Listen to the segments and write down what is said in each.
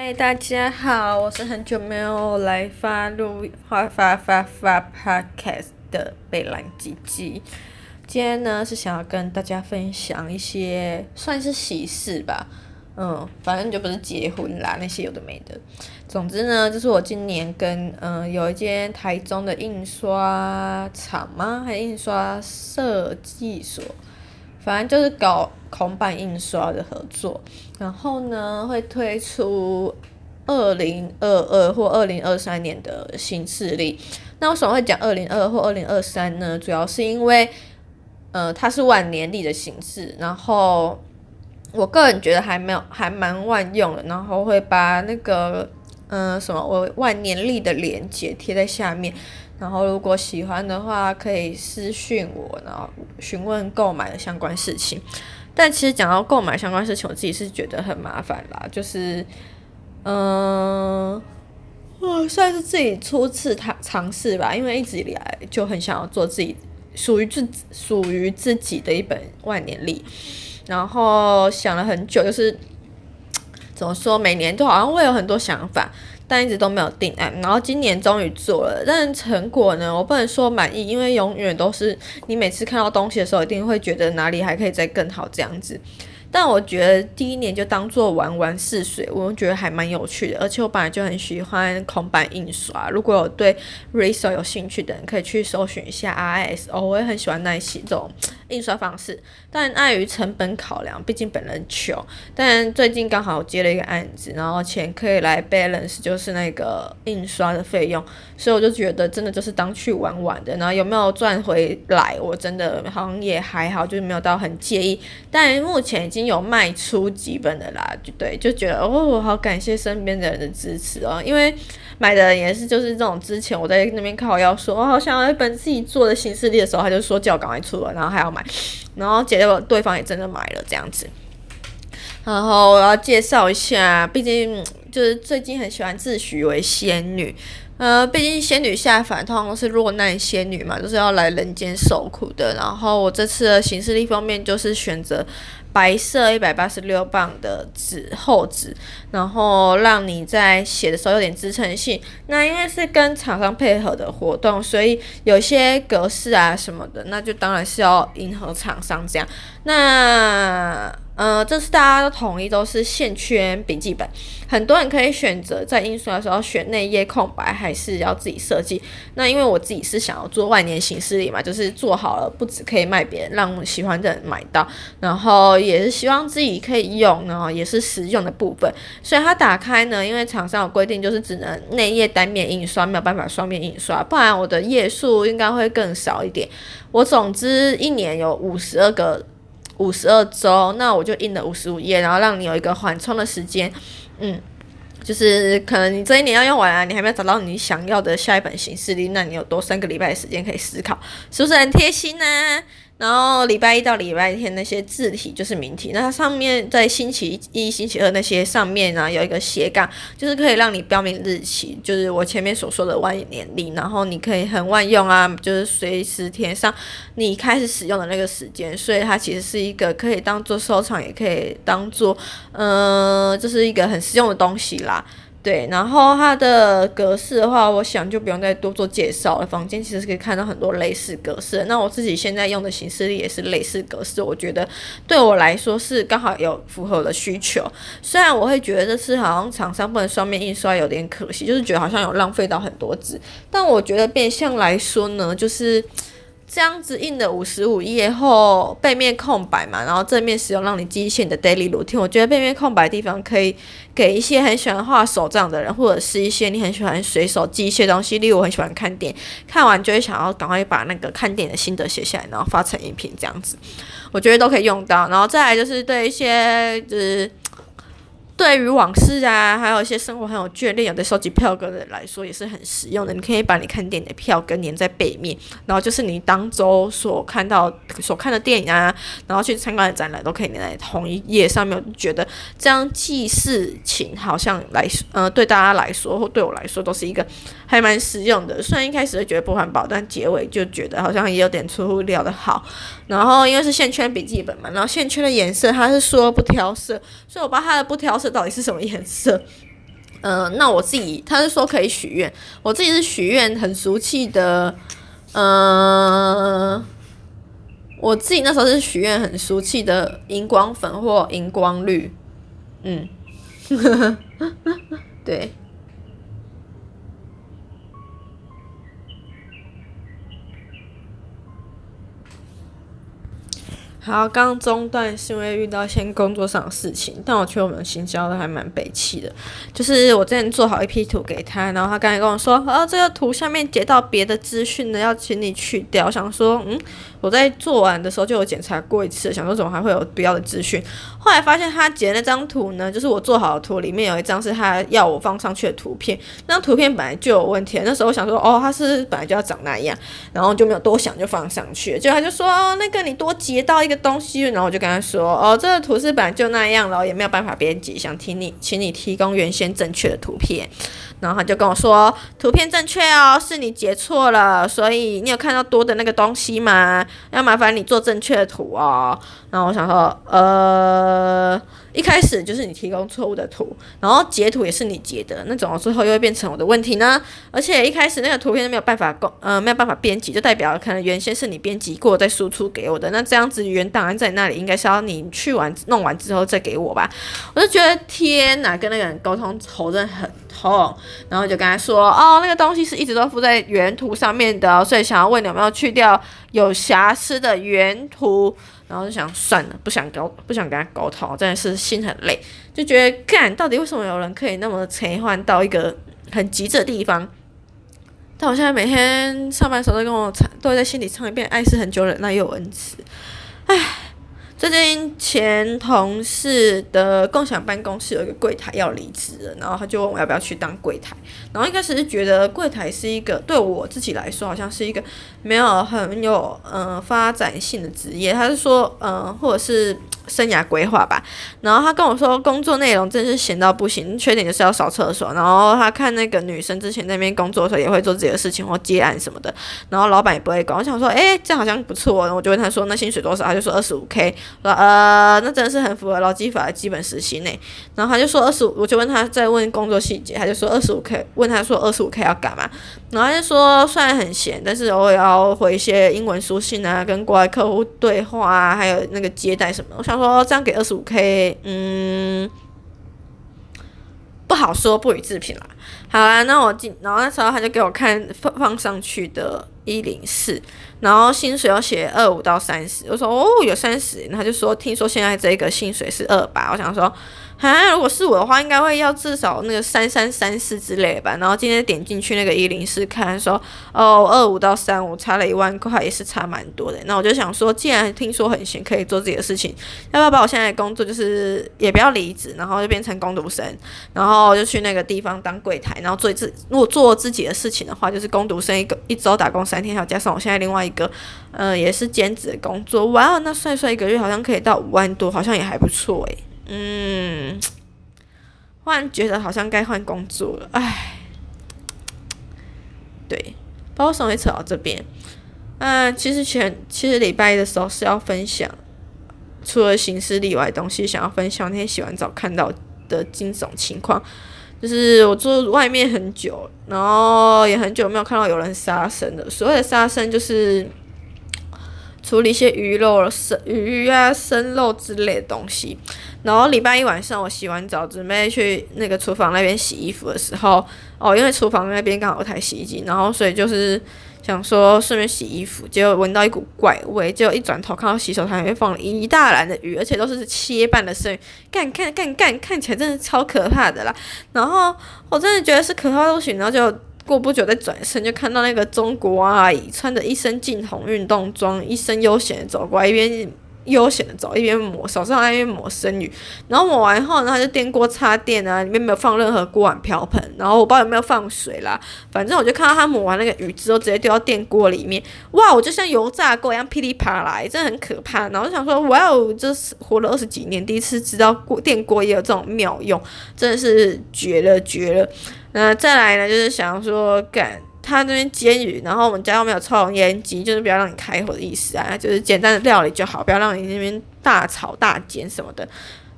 嗨，大家好，我是很久没有来发录发发发发 podcast 的贝兰吉吉。今天呢是想要跟大家分享一些算是喜事吧，嗯，反正就不是结婚啦，那些有的没的。总之呢，就是我今年跟嗯、有一间台中的印刷厂吗？还印刷设计所？反正就是搞孔版印刷的合作，然后呢会推出二零二二或二零二三年的新势力。那为什么会讲二零二二或二零二三呢？主要是因为，呃，它是万年历的形式，然后我个人觉得还没有还蛮万用的，然后会把那个嗯、什么我万年历的链接贴在下面。然后，如果喜欢的话，可以私讯我，然后询问购买的相关事情。但其实讲到购买相关事情，我自己是觉得很麻烦啦，就是，嗯、呃，算是自己初次尝尝试吧，因为一直以来就很想要做自己属于自属于自己的一本万年历，然后想了很久，就是怎么说，每年都好像会有很多想法。但一直都没有定案，然后今年终于做了，但成果呢，我不能说满意，因为永远都是你每次看到东西的时候，一定会觉得哪里还可以再更好这样子。但我觉得第一年就当做玩玩试水，我觉得还蛮有趣的，而且我本来就很喜欢孔版印刷。如果有对 Riso 有兴趣的人，可以去搜寻一下 RISO，我也很喜欢那些这种印刷方式。但碍于成本考量，毕竟本人穷。但最近刚好接了一个案子，然后钱可以来 balance，就是那个印刷的费用，所以我就觉得真的就是当去玩玩的。然后有没有赚回来，我真的好像也还好，就是没有到很介意。但目前已经。有卖出几本的啦，就对，就觉得哦，我好感谢身边的人的支持哦，因为买的也是就是这种，之前我在那边靠腰说，我好想要一本自己做的新势力的时候，他就说叫我赶快出了，然后还要买，然后结果对方也真的买了这样子。然后我要介绍一下，毕竟就是最近很喜欢自诩为仙女。呃，毕竟仙女下凡通常都是落难仙女嘛，就是要来人间受苦的。然后我这次的行事历方面就是选择白色一百八十六磅的纸厚纸，然后让你在写的时候有点支撑性。那因为是跟厂商配合的活动，所以有些格式啊什么的，那就当然是要迎合厂商这样。那。呃，这次大家都统一都是线圈笔记本，很多人可以选择在印刷的时候选内页空白，还是要自己设计。那因为我自己是想要做万年行事历嘛，就是做好了不止可以卖别人，让喜欢的人买到，然后也是希望自己可以用，然后也是实用的部分。所以它打开呢，因为厂商有规定，就是只能内页单面印刷，没有办法双面印刷，不然我的页数应该会更少一点。我总之一年有五十二个。五十二周，那我就印了五十五页，然后让你有一个缓冲的时间，嗯，就是可能你这一年要用完啊，你还没有找到你想要的下一本形式力，那你有多三个礼拜的时间可以思考，是不是很贴心呢？然后礼拜一到礼拜天那些字体就是明体，那它上面在星期一、星期二那些上面呢，有一个斜杠，就是可以让你标明日期，就是我前面所说的万年历，然后你可以很万用啊，就是随时填上你开始使用的那个时间，所以它其实是一个可以当做收藏，也可以当做，嗯、呃，就是一个很实用的东西啦。对，然后它的格式的话，我想就不用再多做介绍了。房间其实是可以看到很多类似格式，那我自己现在用的形式也是类似格式，我觉得对我来说是刚好有符合我的需求。虽然我会觉得这次好像厂商不能双面印刷有点可惜，就是觉得好像有浪费到很多纸，但我觉得变相来说呢，就是。这样子印的五十五页后，背面空白嘛，然后正面使用让你记一些你的 daily routine。我觉得背面空白的地方可以给一些很喜欢画手账的人，或者是一些你很喜欢随手记一些东西，例如我很喜欢看电影，看完就会想要赶快把那个看电影的心得写下来，然后发成音频这样子，我觉得都可以用到。然后再来就是对一些就是。对于往事啊，还有一些生活很有眷恋，有的收集票根的人来说也是很实用的。你可以把你看电影的票根粘在背面，然后就是你当周所看到、所看的电影啊，然后去参观的展览都可以粘在同一页上面。我觉得这样记事情好像来，呃，对大家来说或对我来说都是一个还蛮实用的。虽然一开始会觉得不环保，但结尾就觉得好像也有点出乎料的好。然后因为是线圈笔记本嘛，然后线圈的颜色它是说不挑色，所以我把它的不挑色。到底是什么颜色？嗯、呃，那我自己他是说可以许愿，我自己是许愿很俗气的，嗯、呃，我自己那时候是许愿很俗气的荧光粉或荧光绿，嗯，对。好，刚刚中断是因为遇到一些工作上的事情，但我觉得我们行销的还蛮北气的。就是我之前做好一批图给他，然后他刚才跟我说，啊，这个图下面截到别的资讯呢，要请你去掉。我想说，嗯，我在做完的时候就有检查过一次，想说怎么还会有不要的资讯。后来发现他截那张图呢，就是我做好的图里面有一张是他要我放上去的图片，那张图片本来就有问题。那时候我想说，哦，他是本来就要长那样，然后就没有多想就放上去。结果他就说，哦，那个你多截到一个。东西，然后我就跟他说：“哦，这个图是本来就那样了，也没有办法编辑，想听你，请你提供原先正确的图片。”然后他就跟我说：“图片正确哦，是你截错了，所以你有看到多的那个东西吗？要麻烦你做正确的图哦。”然后我想说：“呃。”一开始就是你提供错误的图，然后截图也是你截的，那怎么最后又会变成我的问题呢？而且一开始那个图片没有办法共呃没有办法编辑，就代表可能原先是你编辑过再输出给我的，那这样子原档案在那里应该是要你去完弄完之后再给我吧？我就觉得天哪，跟那个人沟通头真的很痛，然后就跟他说哦，那个东西是一直都附在原图上面的，所以想要问你有没有去掉有瑕疵的原图。然后就想算了，不想沟，不想跟他沟通，真的是心很累，就觉得干，到底为什么有人可以那么切换到一个很极致的地方？但我现在每天上班的时候都跟我唱，都会在心里唱一遍“爱是很久忍耐又有恩慈”。唉。最近前同事的共享办公室有一个柜台要离职了，然后他就问我要不要去当柜台。然后一开始是觉得柜台是一个对我自己来说好像是一个没有很有嗯、发展性的职业。他是说嗯、或者是。生涯规划吧，然后他跟我说工作内容真是闲到不行，缺点就是要扫厕所。然后他看那个女生之前那边工作的时候也会做自己的事情或接案什么的，然后老板也不会管。我想说，诶，这好像不错。然后我就问他说，那薪水多少？他就说二十五 K。说呃，那真的是很符合劳基法的基本时薪呢。然后他就说二十五，我就问他再问工作细节，他就说二十五 K。问他说二十五 K 要干嘛？然后他就说虽然很闲，但是偶尔要回一些英文书信啊，跟国外客户对话啊，还有那个接待什么。我想。说这样给二十五 K，嗯，不好说，不予置评啦。好啦，那我进，然后那时候他就给我看放放上去的一零四，然后薪水要写二五到三十，我说哦有三十，他就说听说现在这个薪水是二八，我想说。啊，如果是我的话，应该会要至少那个三三三四之类吧。然后今天点进去那个一零四看，说哦，二五到三五差了一万块，也是差蛮多的。那我就想说，既然听说很闲，可以做自己的事情，要不要把我现在的工作就是也不要离职，然后就变成工读生，然后就去那个地方当柜台，然后做自如果做自己的事情的话，就是工读生一个一周打工三天，还要加上我现在另外一个，呃，也是兼职的工作。哇，那帅帅一个月好像可以到五万多，好像也还不错诶。嗯，忽然觉得好像该换工作了，唉，对，把我手一扯到这边。嗯，其实前其实礼拜一的时候是要分享，除了行事历外的东西，想要分享那天洗完澡看到的惊悚情况，就是我住外面很久，然后也很久没有看到有人杀生的。所谓的杀生就是。处理一些鱼肉、生鱼啊、生肉之类的东西。然后礼拜一晚上我洗完澡，准备去那个厨房那边洗衣服的时候，哦，因为厨房那边刚好有台洗衣机，然后所以就是想说顺便洗衣服，结果闻到一股怪味，结果一转头看到洗手台里面放了一大篮的鱼，而且都是切半的生鱼，干看干干看起来真的超可怕的啦。然后我真的觉得是可怕到不行，然后就。过不久，再转身就看到那个中国阿姨穿着一身劲红运动装，一身悠闲的走过来，一边悠闲的走，一边抹手上还，一边抹生鱼。然后抹完后，呢，他就电锅插电啊，里面没有放任何锅碗瓢盆，然后我不知道有没有放水啦。反正我就看到他抹完那个鱼之后，直接丢到电锅里面。哇，我就像油炸过一样噼里啪啦，真的很可怕。然后就想说，哇哦，这是活了二十几年，第一次知道锅电锅也有这种妙用，真的是绝了绝了。那再来呢，就是想说，干他那边煎鱼，然后我们家又没有抽油烟机，就是不要让你开火的意思啊，就是简单的料理就好，不要让你那边大炒大煎什么的。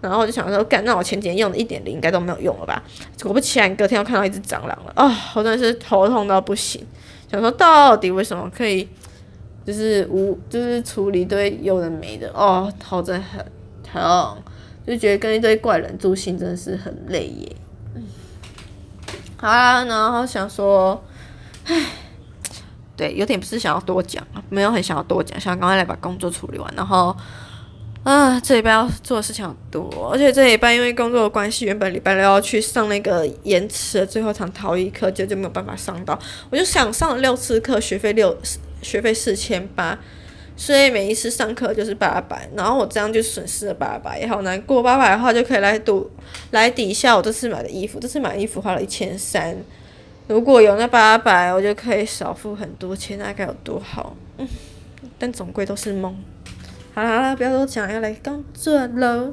然后我就想说，干，那我前几天用的一点零应该都没有用了吧？果不其然，隔天又看到一只蟑螂了，啊、哦，我真的是头痛到不行。想说到底为什么可以，就是无，就是处理一堆有的没的，哦，头真的很疼，就觉得跟一堆怪人住心真的是很累耶。嗯，好啦，然后想说，唉，对，有点不是想要多讲，没有很想要多讲，想赶快来把工作处理完，然后。啊，这礼拜要做的事情好多，而且这礼拜因为工作的关系，原本礼拜六要去上那个延迟的最后一场陶艺课，就就没有办法上到。我就想上了六次课，学费六学费四千八，所以每一次上课就是八百，然后我这样就损失了八百，也好难过。八百的话就可以来赌来抵一下我这次买的衣服，这次买衣服花了一千三，如果有那八百，我就可以少付很多钱，那该有多好。嗯，但总归都是梦。好了好了，不要多讲，要来工作喽。